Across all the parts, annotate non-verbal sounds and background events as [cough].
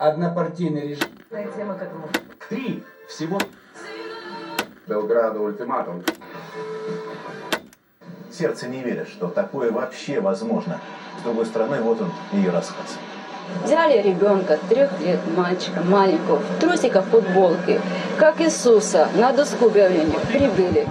однопартийный режим. Тема к этому. Три всего. Белграду ультиматум. Сердце не верит, что такое вообще возможно. С другой стороны, вот он, ее рассказ. Взяли ребенка, трех лет, мальчика, маленького, в трусиках, футболке, как Иисуса, на доску объявления прибыли.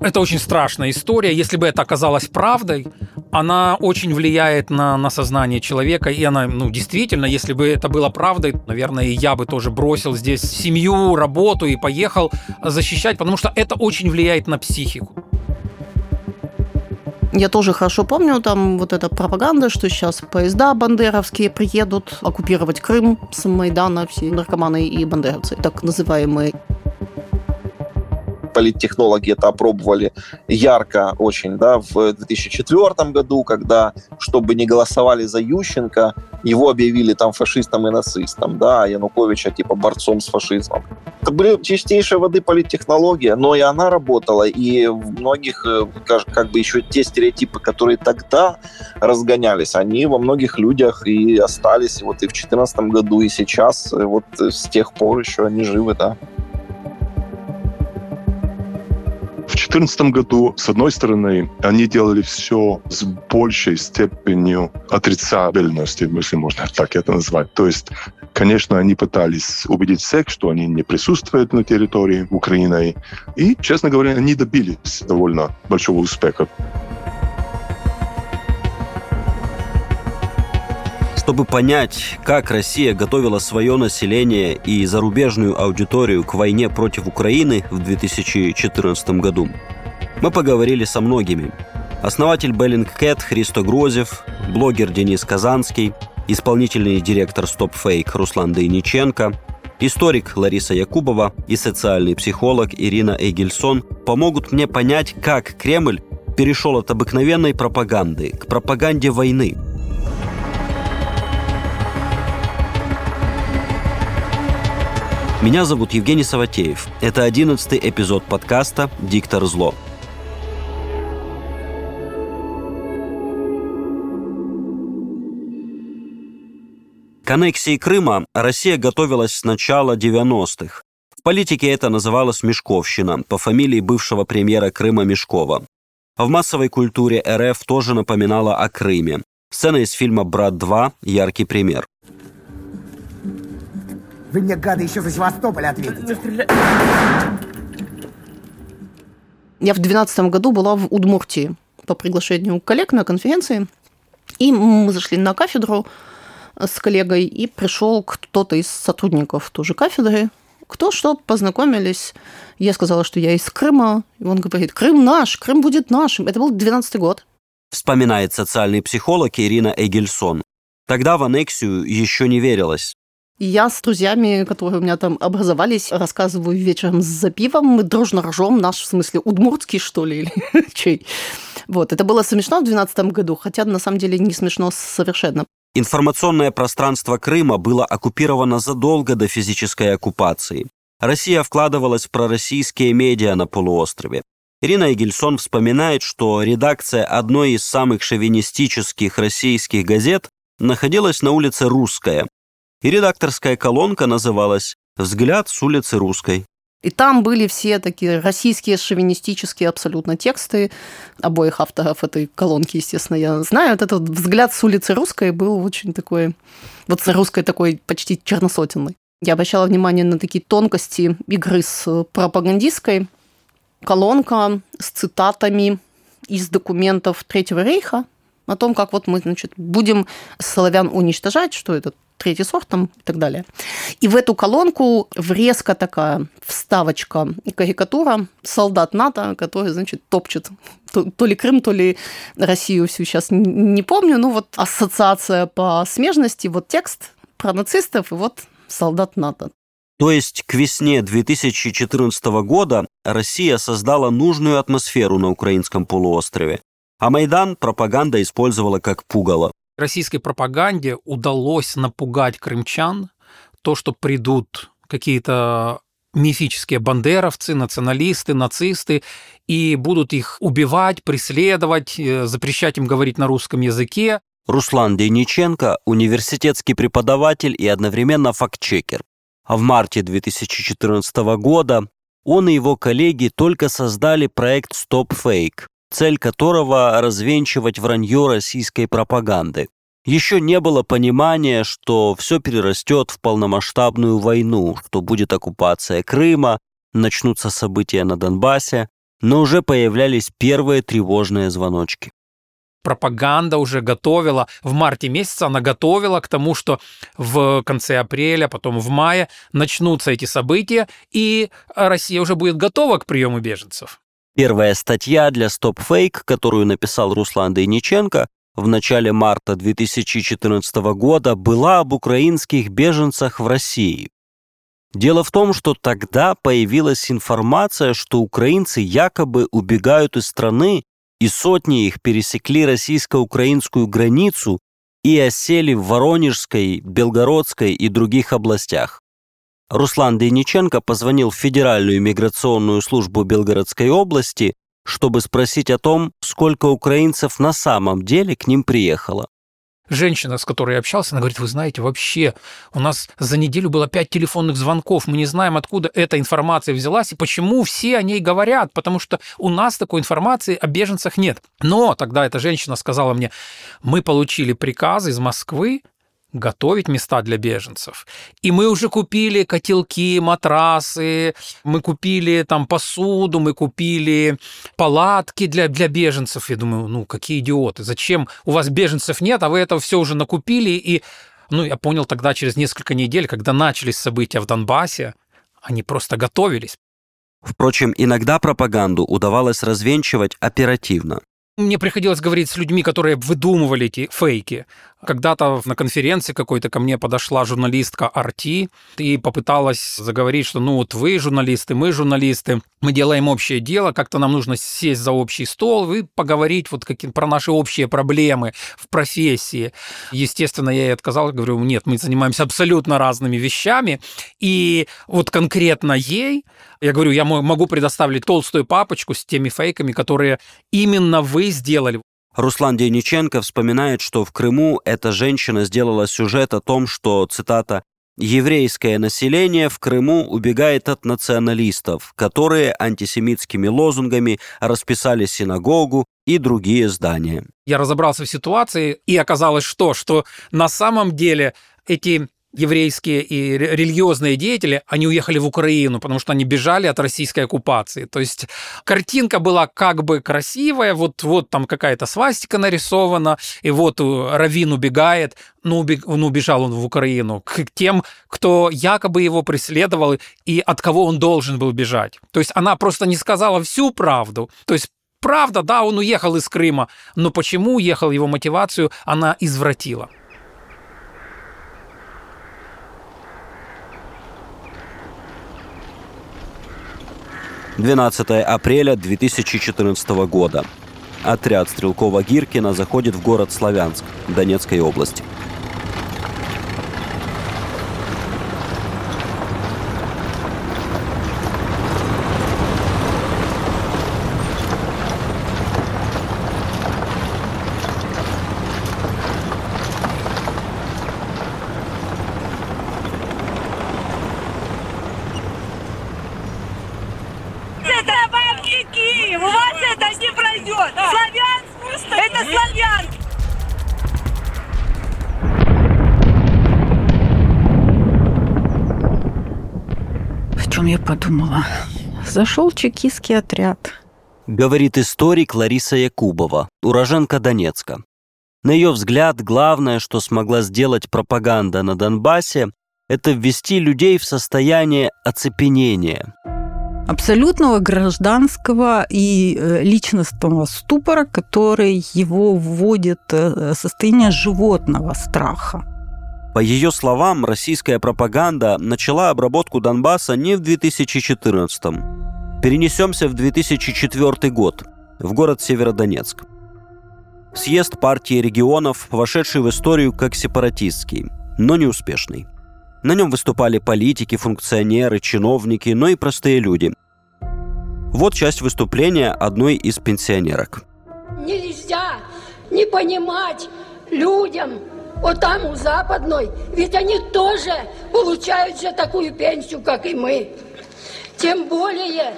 Это очень страшная история. Если бы это оказалось правдой, она очень влияет на, на сознание человека, и она, ну, действительно, если бы это было правдой, наверное, я бы тоже бросил здесь семью, работу и поехал защищать, потому что это очень влияет на психику. Я тоже хорошо помню там вот эта пропаганда, что сейчас поезда бандеровские приедут оккупировать Крым с Майдана, все наркоманы и бандеровцы, так называемые политтехнологи это опробовали ярко очень да, в 2004 году, когда, чтобы не голосовали за Ющенко, его объявили там фашистом и нацистом, да, а Януковича типа борцом с фашизмом. Это были чистейшей воды политтехнология, но и она работала, и в многих, э, как бы еще те стереотипы, которые тогда разгонялись, они во многих людях и остались, вот и в 2014 году, и сейчас, вот с тех пор еще они живы, да. 2014 году, с одной стороны, они делали все с большей степенью отрицабельности, если можно так это назвать. То есть, конечно, они пытались убедить всех, что они не присутствуют на территории Украины. И, честно говоря, они добились довольно большого успеха. Чтобы понять, как Россия готовила свое население и зарубежную аудиторию к войне против Украины в 2014 году, мы поговорили со многими. Основатель Bellingcat Христо Грозев, блогер Денис Казанский, исполнительный директор StopFake Руслан Дейниченко, историк Лариса Якубова и социальный психолог Ирина Эгельсон помогут мне понять, как Кремль перешел от обыкновенной пропаганды к пропаганде войны – Меня зовут Евгений Саватеев. Это одиннадцатый эпизод подкаста «Диктор зло». К аннексии Крыма Россия готовилась с начала 90-х. В политике это называлось «мешковщина» по фамилии бывшего премьера Крыма Мешкова. В массовой культуре РФ тоже напоминала о Крыме. Сцена из фильма «Брат 2» – яркий пример. Вы мне, гады, еще за Севастополь ответите. Я в 2012 году была в Удмуртии по приглашению коллег на конференции. И мы зашли на кафедру с коллегой, и пришел кто-то из сотрудников тоже кафедры, кто что, познакомились. Я сказала, что я из Крыма. И он говорит, Крым наш, Крым будет нашим. Это был 12 год. Вспоминает социальный психолог Ирина Эгельсон. Тогда в аннексию еще не верилось. Я с друзьями, которые у меня там образовались, рассказываю вечером за пивом, мы дружно ржем, наш, в смысле, удмуртский, что ли, или [laughs] чей. Вот, это было смешно в 2012 году, хотя на самом деле не смешно совершенно. Информационное пространство Крыма было оккупировано задолго до физической оккупации. Россия вкладывалась в пророссийские медиа на полуострове. Ирина Егельсон вспоминает, что редакция одной из самых шовинистических российских газет находилась на улице Русская, и редакторская колонка называлась «Взгляд с улицы Русской». И там были все такие российские шовинистические абсолютно тексты обоих авторов этой колонки, естественно, я знаю. Вот этот взгляд с улицы Русской был очень такой, вот с русской такой почти черносотенный. Я обращала внимание на такие тонкости игры с пропагандистской. Колонка с цитатами из документов Третьего рейха о том, как вот мы, значит, будем славян уничтожать, что это третий сорт там и так далее. И в эту колонку врезка такая, вставочка карикатура солдат НАТО, который, значит, топчет то, то ли Крым, то ли Россию всю сейчас не помню, ну вот ассоциация по смежности, вот текст про нацистов и вот солдат НАТО. То есть к весне 2014 года Россия создала нужную атмосферу на украинском полуострове, а Майдан пропаганда использовала как пугало российской пропаганде удалось напугать крымчан, то, что придут какие-то мифические бандеровцы, националисты, нацисты, и будут их убивать, преследовать, э, запрещать им говорить на русском языке. Руслан Дейниченко – университетский преподаватель и одновременно фактчекер. А в марте 2014 года он и его коллеги только создали проект Stop Fake, цель которого – развенчивать вранье российской пропаганды. Еще не было понимания, что все перерастет в полномасштабную войну, что будет оккупация Крыма, начнутся события на Донбассе, но уже появлялись первые тревожные звоночки пропаганда уже готовила, в марте месяце она готовила к тому, что в конце апреля, потом в мае начнутся эти события, и Россия уже будет готова к приему беженцев. Первая статья для Stop Fake, которую написал Руслан Дейниченко в начале марта 2014 года, была об украинских беженцах в России. Дело в том, что тогда появилась информация, что украинцы якобы убегают из страны, и сотни их пересекли российско-украинскую границу и осели в Воронежской, Белгородской и других областях. Руслан Дейниченко позвонил в Федеральную миграционную службу Белгородской области, чтобы спросить о том, сколько украинцев на самом деле к ним приехало женщина, с которой я общался, она говорит, вы знаете, вообще у нас за неделю было пять телефонных звонков, мы не знаем, откуда эта информация взялась и почему все о ней говорят, потому что у нас такой информации о беженцах нет. Но тогда эта женщина сказала мне, мы получили приказ из Москвы готовить места для беженцев. И мы уже купили котелки, матрасы, мы купили там посуду, мы купили палатки для, для беженцев. Я думаю, ну какие идиоты, зачем у вас беженцев нет, а вы это все уже накупили. И ну, я понял тогда через несколько недель, когда начались события в Донбассе, они просто готовились. Впрочем, иногда пропаганду удавалось развенчивать оперативно. Мне приходилось говорить с людьми, которые выдумывали эти фейки. Когда-то на конференции какой-то ко мне подошла журналистка Арти и попыталась заговорить, что ну вот вы журналисты, мы журналисты, мы делаем общее дело, как-то нам нужно сесть за общий стол и поговорить вот какие, про наши общие проблемы в профессии. Естественно, я ей отказал, говорю, нет, мы занимаемся абсолютно разными вещами, и вот конкретно ей, я говорю, я могу предоставить толстую папочку с теми фейками, которые именно вы сделали. Руслан Дениченко вспоминает, что в Крыму эта женщина сделала сюжет о том, что, цитата, «еврейское население в Крыму убегает от националистов, которые антисемитскими лозунгами расписали синагогу и другие здания». Я разобрался в ситуации, и оказалось что? Что на самом деле эти еврейские и религиозные деятели, они уехали в Украину, потому что они бежали от российской оккупации. То есть картинка была как бы красивая, вот, вот там какая-то свастика нарисована, и вот э, Равин убегает, ну, ну, убежал он в Украину, к тем, кто якобы его преследовал и от кого он должен был бежать. То есть она просто не сказала всю правду. То есть правда, да, он уехал из Крыма, но почему уехал, его мотивацию она извратила. 12 апреля 2014 года. Отряд Стрелкова-Гиркина заходит в город Славянск Донецкой области. Зашел чекистский отряд. Говорит историк Лариса Якубова, уроженка Донецка. На ее взгляд, главное, что смогла сделать пропаганда на Донбассе, это ввести людей в состояние оцепенения. Абсолютного гражданского и э, личностного ступора, который его вводит э, в состояние животного страха. По ее словам, российская пропаганда начала обработку Донбасса не в 2014-м. Перенесемся в 2004 год, в город Северодонецк. Съезд партии регионов, вошедший в историю как сепаратистский, но неуспешный. На нем выступали политики, функционеры, чиновники, но и простые люди. Вот часть выступления одной из пенсионерок. Нельзя не понимать людям, вот там у Западной, ведь они тоже получают же такую пенсию, как и мы. Тем более,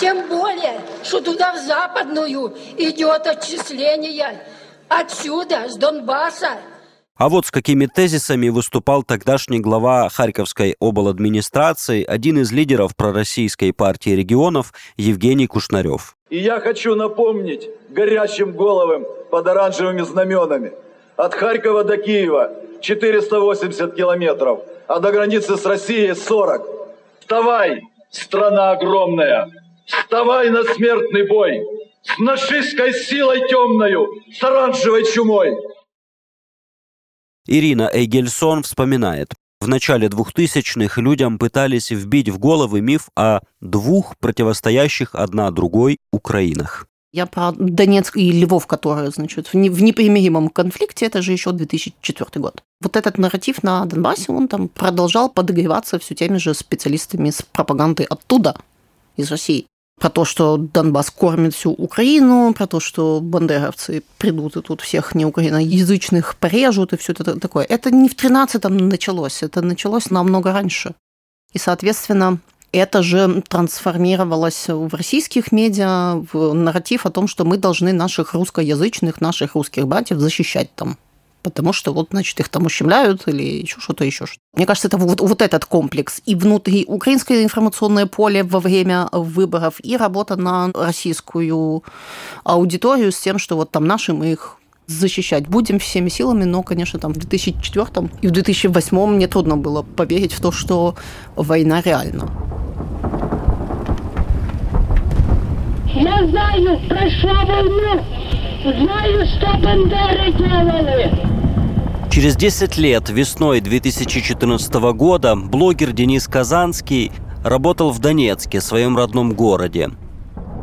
тем более, что туда в Западную идет отчисление отсюда, с Донбасса. А вот с какими тезисами выступал тогдашний глава Харьковской обладминистрации, один из лидеров пророссийской партии регионов Евгений Кушнарев. И я хочу напомнить горящим головам под оранжевыми знаменами. От Харькова до Киева 480 километров, а до границы с Россией 40. Вставай, страна огромная, вставай на смертный бой, с нашистской силой темною, с оранжевой чумой. Ирина Эйгельсон вспоминает. В начале 2000-х людям пытались вбить в головы миф о двух противостоящих одна другой Украинах. Я про Донецк и Львов, которые, значит, в непримиримом конфликте, это же еще 2004 год. Вот этот нарратив на Донбассе, он там продолжал подогреваться все теми же специалистами с пропагандой оттуда, из России про то, что Донбасс кормит всю Украину, про то, что бандеровцы придут и тут всех неукраиноязычных порежут и все это такое. Это не в 13-м началось, это началось намного раньше. И, соответственно, это же трансформировалось в российских медиа в нарратив о том, что мы должны наших русскоязычных, наших русских братьев защищать там потому что вот, значит, их там ущемляют или еще что-то еще. Мне кажется, это вот, вот этот комплекс. И внутри украинское информационное поле во время выборов, и работа на российскую аудиторию с тем, что вот там наши мы их защищать будем всеми силами, но, конечно, там в 2004 и в 2008 мне трудно было поверить в то, что война реальна. Я знаю, прошла войну, знаю, что Бандеры делали. Через 10 лет, весной 2014 года, блогер Денис Казанский работал в Донецке, своем родном городе,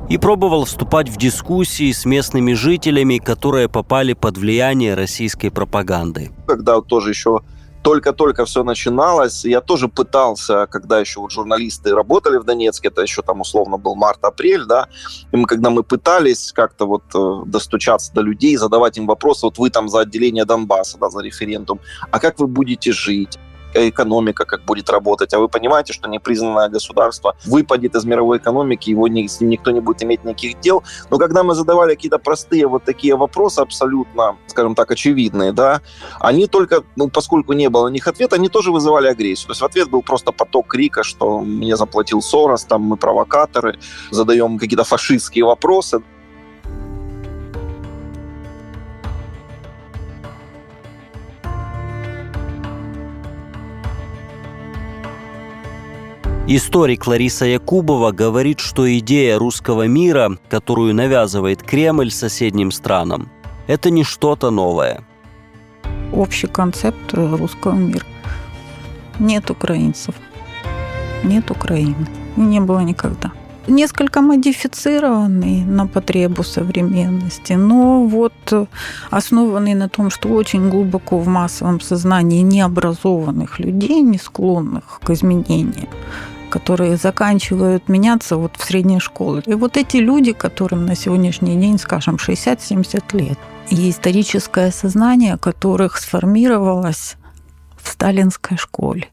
и пробовал вступать в дискуссии с местными жителями, которые попали под влияние российской пропаганды. Когда тоже еще только-только все начиналось, я тоже пытался, когда еще вот журналисты работали в Донецке, это еще там условно был март-апрель, да, и мы, когда мы пытались как-то вот э, достучаться до людей, задавать им вопросы, вот вы там за отделение Донбасса, да, за референдум, а как вы будете жить? Экономика как будет работать, а вы понимаете, что непризнанное государство выпадет из мировой экономики, его не, с ним никто не будет иметь никаких дел. Но когда мы задавали какие-то простые вот такие вопросы, абсолютно, скажем так, очевидные, да, они только, ну, поскольку не было на них ответа, они тоже вызывали агрессию. То есть в ответ был просто поток крика, что мне заплатил Сорос, там мы провокаторы, задаем какие-то фашистские вопросы. Историк Лариса Якубова говорит, что идея русского мира, которую навязывает Кремль соседним странам, это не что-то новое. Общий концепт русского мира. Нет украинцев, нет Украины. Не было никогда. Несколько модифицированный на потребу современности, но вот основанный на том, что очень глубоко в массовом сознании необразованных людей, не склонных к изменениям, которые заканчивают меняться вот в средней школе. И вот эти люди, которым на сегодняшний день, скажем, 60-70 лет, и историческое сознание которых сформировалось в сталинской школе.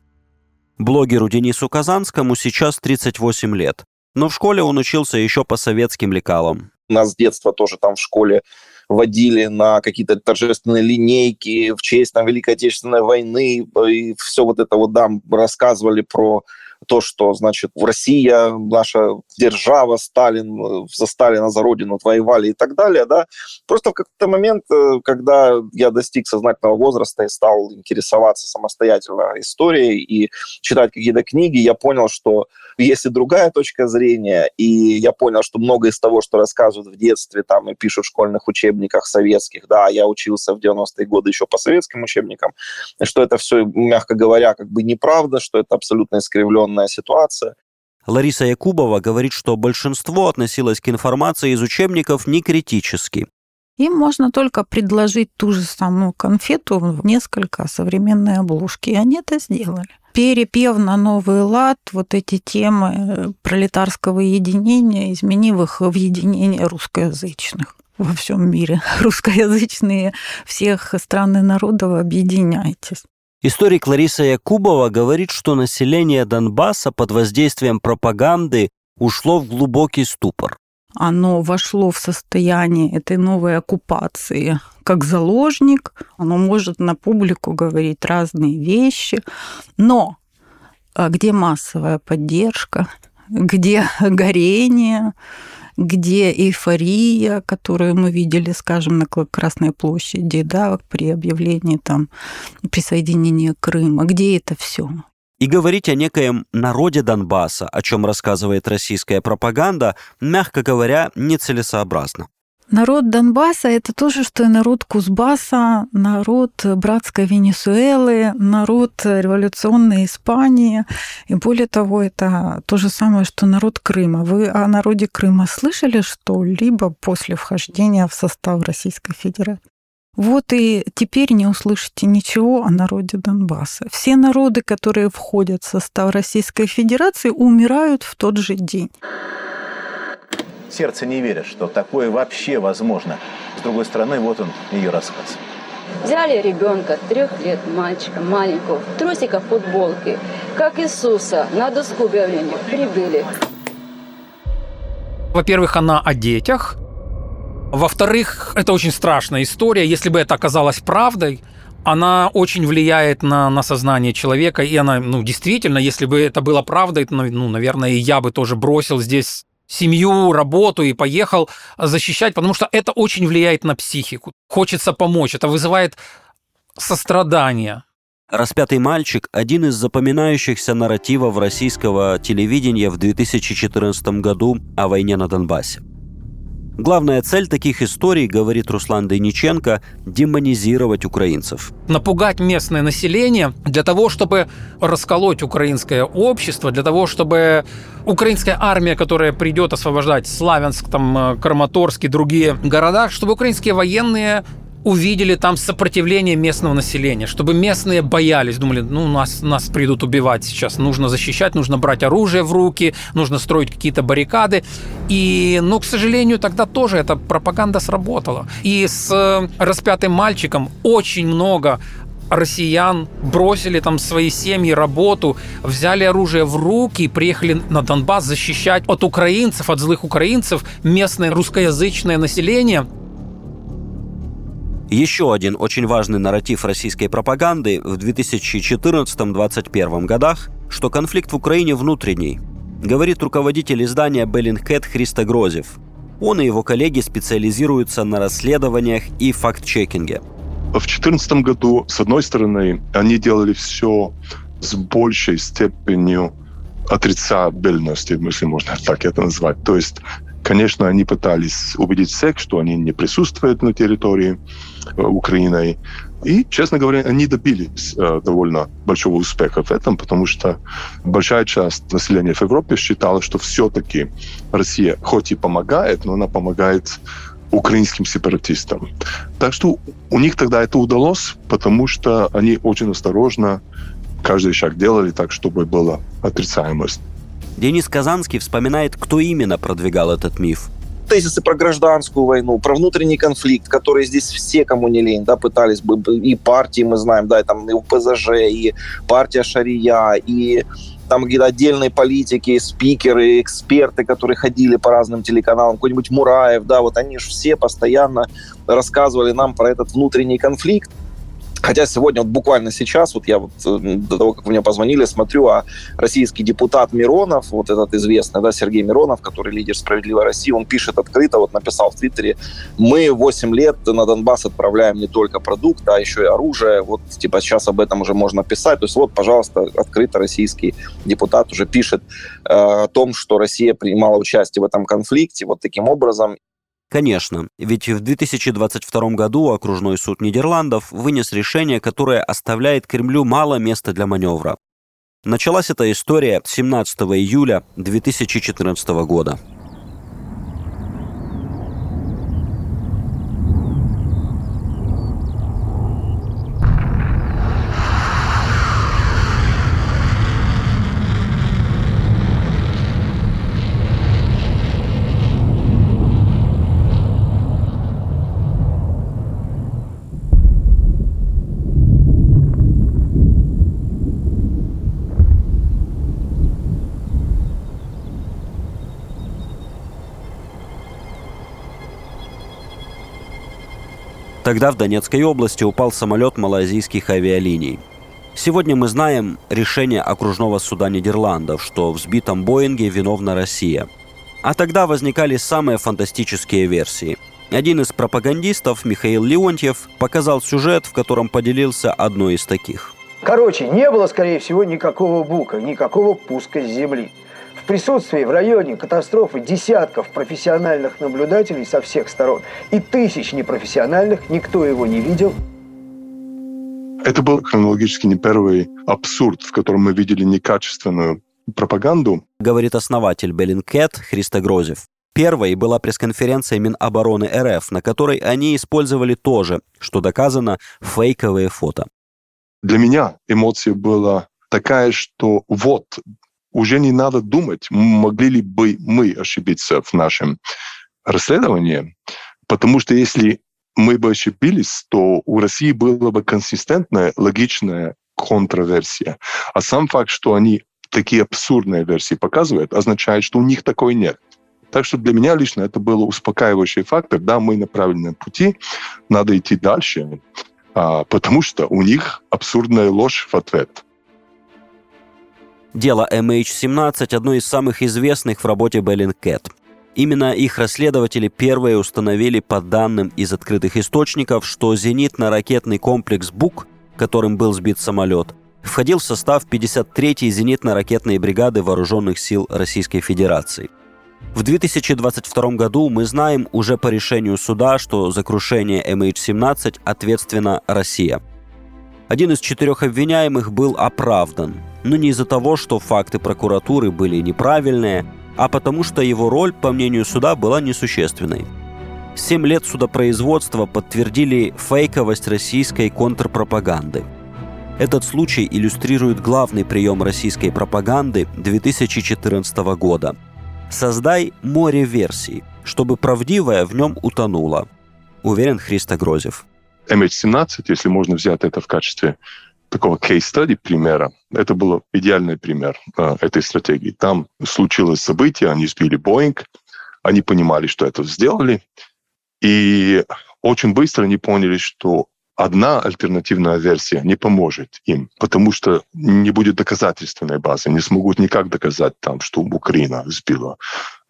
Блогеру Денису Казанскому сейчас 38 лет, но в школе он учился еще по советским лекалам. Нас с детства тоже там в школе водили на какие-то торжественные линейки в честь там, Великой Отечественной войны, и все вот это вот, да, рассказывали про то, что, значит, в Россия, наша держава, Сталин, э, за Сталина, за родину воевали и так далее, да. Просто в какой-то момент, э, когда я достиг сознательного возраста и стал интересоваться самостоятельно историей и читать какие-то книги, я понял, что есть и другая точка зрения, и я понял, что многое из того, что рассказывают в детстве там и пишут в школьных учебниках советских, да, я учился в 90-е годы еще по советским учебникам, что это все, мягко говоря, как бы неправда, что это абсолютно искривленная ситуация. Лариса Якубова говорит, что большинство относилось к информации из учебников не критически. Им можно только предложить ту же самую конфету в несколько современной обложки, и они это сделали перепев на новый лад вот эти темы пролетарского единения, изменив их в единение русскоязычных. во всем мире, [laughs] русскоязычные всех стран и народов, объединяйтесь. Историк Лариса Якубова говорит, что население Донбасса под воздействием пропаганды ушло в глубокий ступор. Оно вошло в состояние этой новой оккупации как заложник, оно может на публику говорить разные вещи, но а где массовая поддержка, где горение, где эйфория, которую мы видели, скажем, на Красной площади, да, при объявлении там присоединения Крыма, где это все? И говорить о некоем народе Донбасса, о чем рассказывает российская пропаганда, мягко говоря, нецелесообразно. Народ Донбасса – это то же, что и народ Кузбасса, народ братской Венесуэлы, народ революционной Испании. И более того, это то же самое, что народ Крыма. Вы о народе Крыма слышали что-либо после вхождения в состав Российской Федерации? Вот и теперь не услышите ничего о народе Донбасса. Все народы, которые входят в состав Российской Федерации, умирают в тот же день. Сердце не верит, что такое вообще возможно. С другой стороны, вот он, ее рассказ. Взяли ребенка, трех лет, мальчика, маленького, в трусиках, футболке, как Иисуса, на доску объявления прибыли. Во-первых, она о детях. Во-вторых, это очень страшная история. Если бы это оказалось правдой, она очень влияет на, на сознание человека, и она, ну, действительно, если бы это было правдой, ну, наверное, и я бы тоже бросил здесь семью, работу и поехал защищать, потому что это очень влияет на психику. Хочется помочь, это вызывает сострадание. «Распятый мальчик» – один из запоминающихся нарративов российского телевидения в 2014 году о войне на Донбассе. Главная цель таких историй, говорит Руслан Дейниченко, демонизировать украинцев. Напугать местное население для того, чтобы расколоть украинское общество, для того, чтобы украинская армия, которая придет освобождать Славянск, там, э, Краматорск и другие города, чтобы украинские военные увидели там сопротивление местного населения, чтобы местные боялись, думали, ну, нас, нас придут убивать сейчас, нужно защищать, нужно брать оружие в руки, нужно строить какие-то баррикады. И, ну, к сожалению, тогда тоже эта пропаганда сработала. И с э, распятым мальчиком очень много россиян бросили там свои семьи, работу, взяли оружие в руки и приехали на Донбасс защищать от украинцев, от злых украинцев местное русскоязычное население. Еще один очень важный нарратив российской пропаганды в 2014-2021 годах, что конфликт в Украине внутренний, говорит руководитель издания Bellingcat Христа Грозев. Он и его коллеги специализируются на расследованиях и факт-чекинге. В 2014 году, с одной стороны, они делали все с большей степенью отрицабельности, если можно так это назвать. То есть, конечно, они пытались убедить всех, что они не присутствуют на территории, Э, Украиной. И, честно говоря, они добились э, довольно большого успеха в этом, потому что большая часть населения в Европе считала, что все-таки Россия хоть и помогает, но она помогает украинским сепаратистам. Так что у них тогда это удалось, потому что они очень осторожно каждый шаг делали так, чтобы была отрицаемость. Денис Казанский вспоминает, кто именно продвигал этот миф. Тезисы про гражданскую войну, про внутренний конфликт, который здесь все, кому не лень, да, пытались бы, и партии, мы знаем, да, и там и УПЗЖ, и партия Шария, и там какие-то отдельные политики, спикеры, эксперты, которые ходили по разным телеканалам, какой-нибудь Мураев, да, вот они же все постоянно рассказывали нам про этот внутренний конфликт, Хотя сегодня, вот буквально сейчас, вот я вот э, до того, как вы мне позвонили, смотрю, а российский депутат Миронов, вот этот известный, да, Сергей Миронов, который лидер «Справедливой России», он пишет открыто, вот написал в Твиттере, мы 8 лет на Донбасс отправляем не только продукт, а еще и оружие, вот типа сейчас об этом уже можно писать, то есть вот, пожалуйста, открыто российский депутат уже пишет э, о том, что Россия принимала участие в этом конфликте вот таким образом, Конечно, ведь в 2022 году окружной суд Нидерландов вынес решение, которое оставляет Кремлю мало места для маневра. Началась эта история 17 июля 2014 года. Тогда в Донецкой области упал самолет малайзийских авиалиний. Сегодня мы знаем решение окружного суда Нидерландов, что в сбитом Боинге виновна Россия. А тогда возникали самые фантастические версии. Один из пропагандистов, Михаил Леонтьев, показал сюжет, в котором поделился одной из таких. Короче, не было, скорее всего, никакого бука, никакого пуска с земли. В присутствии в районе катастрофы десятков профессиональных наблюдателей со всех сторон и тысяч непрофессиональных, никто его не видел. Это был хронологически не первый абсурд, в котором мы видели некачественную пропаганду. Говорит основатель Беллинкет Христо Грозев. Первой была пресс-конференция Минобороны РФ, на которой они использовали тоже, что доказано, фейковые фото. Для меня эмоция была такая, что вот, уже не надо думать, могли ли бы мы ошибиться в нашем расследовании, потому что если мы бы ошибились, то у России была бы консистентная, логичная контраверсия. А сам факт, что они такие абсурдные версии показывают, означает, что у них такой нет. Так что для меня лично это был успокаивающий фактор. Да, мы на правильном пути, надо идти дальше, а, потому что у них абсурдная ложь в ответ. Дело MH17 – одно из самых известных в работе Bellingcat. Именно их расследователи первые установили по данным из открытых источников, что зенитно-ракетный комплекс «Бук», которым был сбит самолет, входил в состав 53-й зенитно-ракетной бригады Вооруженных сил Российской Федерации. В 2022 году мы знаем уже по решению суда, что за крушение MH17 ответственна Россия. Один из четырех обвиняемых был оправдан, но не из-за того, что факты прокуратуры были неправильные, а потому что его роль, по мнению суда, была несущественной. Семь лет судопроизводства подтвердили фейковость российской контрпропаганды. Этот случай иллюстрирует главный прием российской пропаганды 2014 года – Создай море версий, чтобы правдивое в нем утонуло. Уверен Христо Грозев. MH17, если можно взять это в качестве такого кейс-стади примера, это был идеальный пример э, этой стратегии. Там случилось событие, они сбили Боинг, они понимали, что это сделали, и очень быстро они поняли, что одна альтернативная версия не поможет им, потому что не будет доказательственной базы, не смогут никак доказать там, что Украина сбила.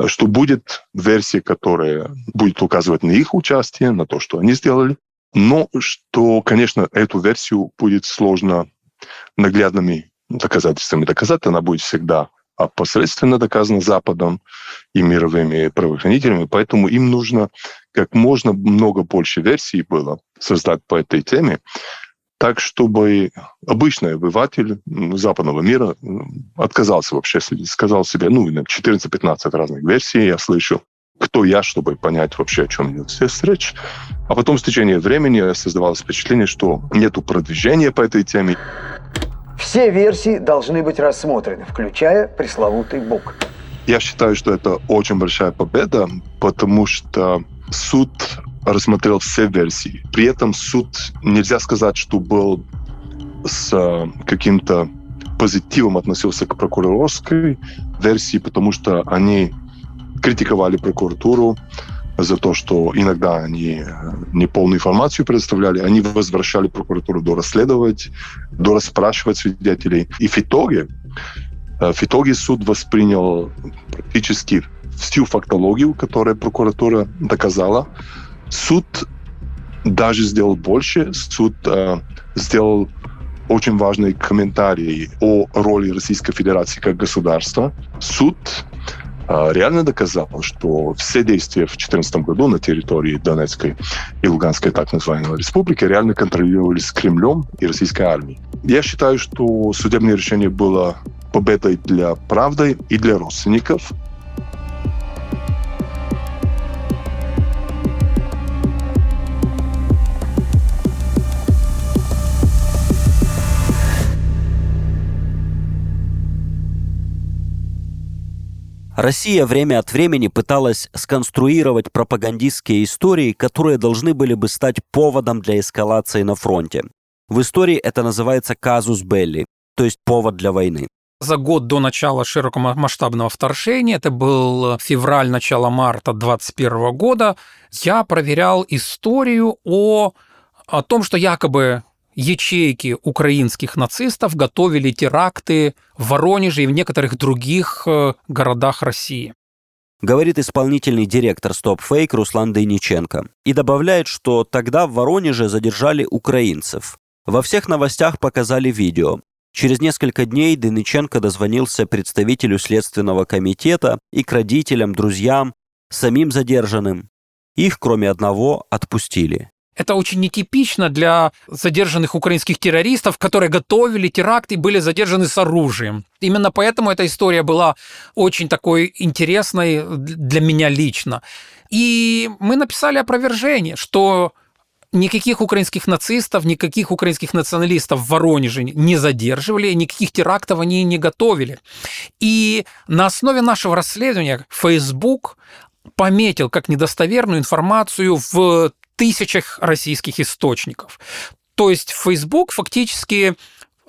Что будет версия, которая будет указывать на их участие, на то, что они сделали, но что, конечно, эту версию будет сложно наглядными доказательствами доказать, она будет всегда опосредственно доказано Западом и мировыми правоохранителями, поэтому им нужно как можно много больше версий было создать по этой теме, так, чтобы обычный обыватель западного мира отказался вообще, сказал себе, ну, 14-15 разных версий я слышу, кто я, чтобы понять вообще, о чем идет здесь речь. А потом с течением времени создавалось впечатление, что нету продвижения по этой теме. Все версии должны быть рассмотрены, включая пресловутый Бук. Я считаю, что это очень большая победа, потому что суд рассмотрел все версии. При этом суд нельзя сказать, что был с э, каким-то позитивом относился к прокурорской версии, потому что они критиковали прокуратуру за то, что иногда они неполную информацию предоставляли, они возвращали прокуратуру до расследовать, до расспрашивать свидетелей. И в итоге, э, в итоге суд воспринял практически всю фактологию, которую прокуратура доказала. Суд даже сделал больше. Суд э, сделал очень важный комментарий о роли Российской Федерации как государства. Суд э, реально доказал, что все действия в 2014 году на территории Донецкой и Луганской так называемой республики реально контролировались Кремлем и российской армией. Я считаю, что судебное решение было победой для правды и для родственников, Россия время от времени пыталась сконструировать пропагандистские истории, которые должны были бы стать поводом для эскалации на фронте. В истории это называется казус белли, то есть повод для войны. За год до начала широкомасштабного вторжения, это был февраль, начало марта 2021 года, я проверял историю о о том, что якобы ячейки украинских нацистов готовили теракты в Воронеже и в некоторых других э, городах России. Говорит исполнительный директор Stop Fake Руслан Дейниченко. И добавляет, что тогда в Воронеже задержали украинцев. Во всех новостях показали видео. Через несколько дней Дейниченко дозвонился представителю Следственного комитета и к родителям, друзьям, самим задержанным. Их, кроме одного, отпустили. Это очень нетипично для задержанных украинских террористов, которые готовили теракты и были задержаны с оружием. Именно поэтому эта история была очень такой интересной для меня лично. И мы написали опровержение, что никаких украинских нацистов, никаких украинских националистов в Воронеже не задерживали, никаких терактов они не готовили. И на основе нашего расследования Facebook пометил как недостоверную информацию в тысячах российских источников. То есть Facebook фактически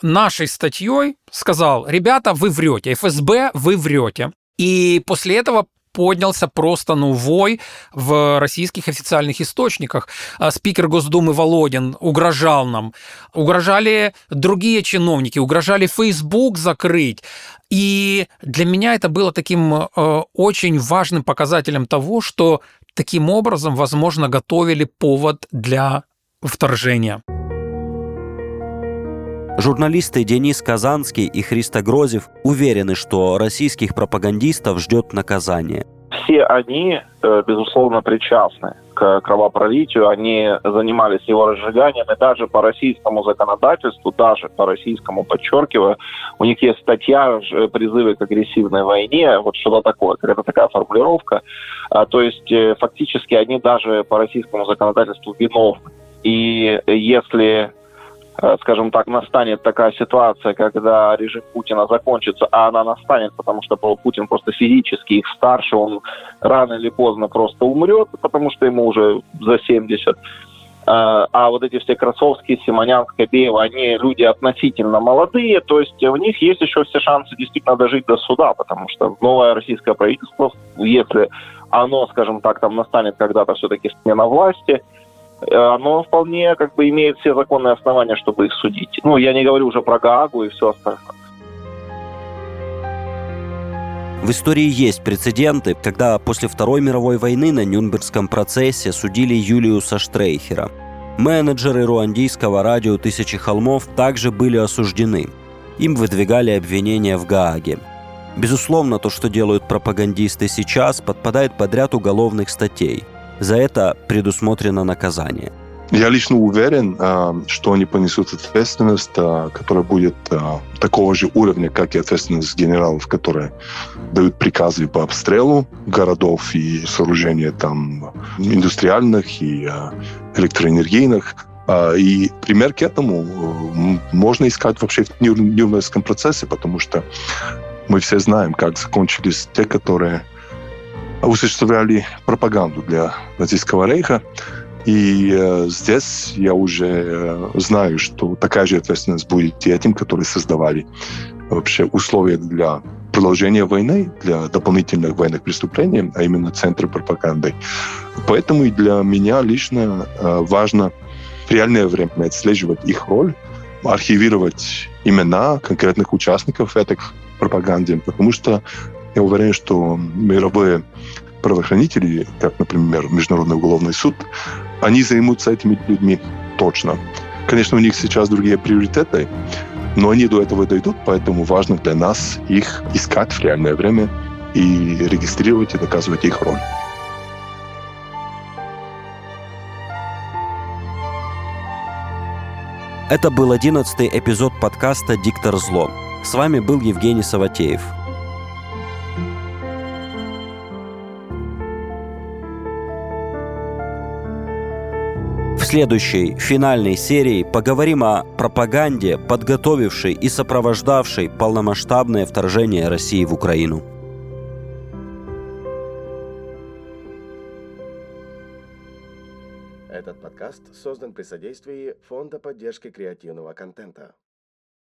нашей статьей сказал, ребята, вы врете, ФСБ, вы врете. И после этого поднялся просто ну вой в российских официальных источниках. А спикер Госдумы Володин угрожал нам, угрожали другие чиновники, угрожали Facebook закрыть. И для меня это было таким э, очень важным показателем того, что таким образом, возможно, готовили повод для вторжения. Журналисты Денис Казанский и Христа Грозев уверены, что российских пропагандистов ждет наказание. Все они, э, безусловно, причастны к кровопролитию, они занимались его разжиганием, и даже по российскому законодательству, даже по российскому, подчеркиваю, у них есть статья призывы к агрессивной войне, вот что-то такое, какая-то такая формулировка. А, то есть э, фактически они даже по российскому законодательству виновны. И если Э, скажем так, настанет такая ситуация, когда режим Путина закончится, а она настанет, потому что Путин просто физически их старше, он рано или поздно просто умрет, потому что ему уже за 70. Э, а вот эти все Красовские, Симонян, Скобеева, они люди относительно молодые, то есть у них есть еще все шансы действительно дожить до суда, потому что новое российское правительство, если оно, скажем так, там настанет когда-то все-таки смена власти – Э, оно вполне как бы имеет все законные основания, чтобы их судить. Ну, я не говорю уже про Гаагу и все остальное. В истории есть прецеденты, когда после Второй мировой войны на Нюрнбергском процессе судили Юлиуса Штрейхера. Менеджеры руандийского радио «Тысячи холмов» также были осуждены. Им выдвигали обвинения в Гааге. Безусловно, то, что делают пропагандисты сейчас, подпадает под ряд уголовных статей – за это предусмотрено наказание. Я лично уверен, а, что они понесут ответственность, а, которая будет а, такого же уровня, как и ответственность генералов, которые дают приказы по обстрелу городов и сооружения там индустриальных и электроэнергийных. И пример к этому можно искать вообще в Нюрнбергском процессе, потому что мы все знаем, как закончились те, которые осуществляли пропаганду для нацистского рейха. И э, здесь я уже э, знаю, что такая же ответственность будет и этим, которые создавали вообще условия для продолжения войны, для дополнительных военных преступлений, а именно центры пропаганды. Поэтому и для меня лично э, важно в реальное время отслеживать их роль, архивировать имена конкретных участников этой пропаганды, потому что я уверен, что мировые правоохранители, как, например, Международный уголовный суд, они займутся этими людьми точно. Конечно, у них сейчас другие приоритеты, но они до этого дойдут, поэтому важно для нас их искать в реальное время и регистрировать и доказывать их роль. Это был одиннадцатый эпизод подкаста «Диктор зло». С вами был Евгений Саватеев – следующей, финальной серии поговорим о пропаганде, подготовившей и сопровождавшей полномасштабное вторжение России в Украину. Этот подкаст создан при содействии Фонда поддержки креативного контента.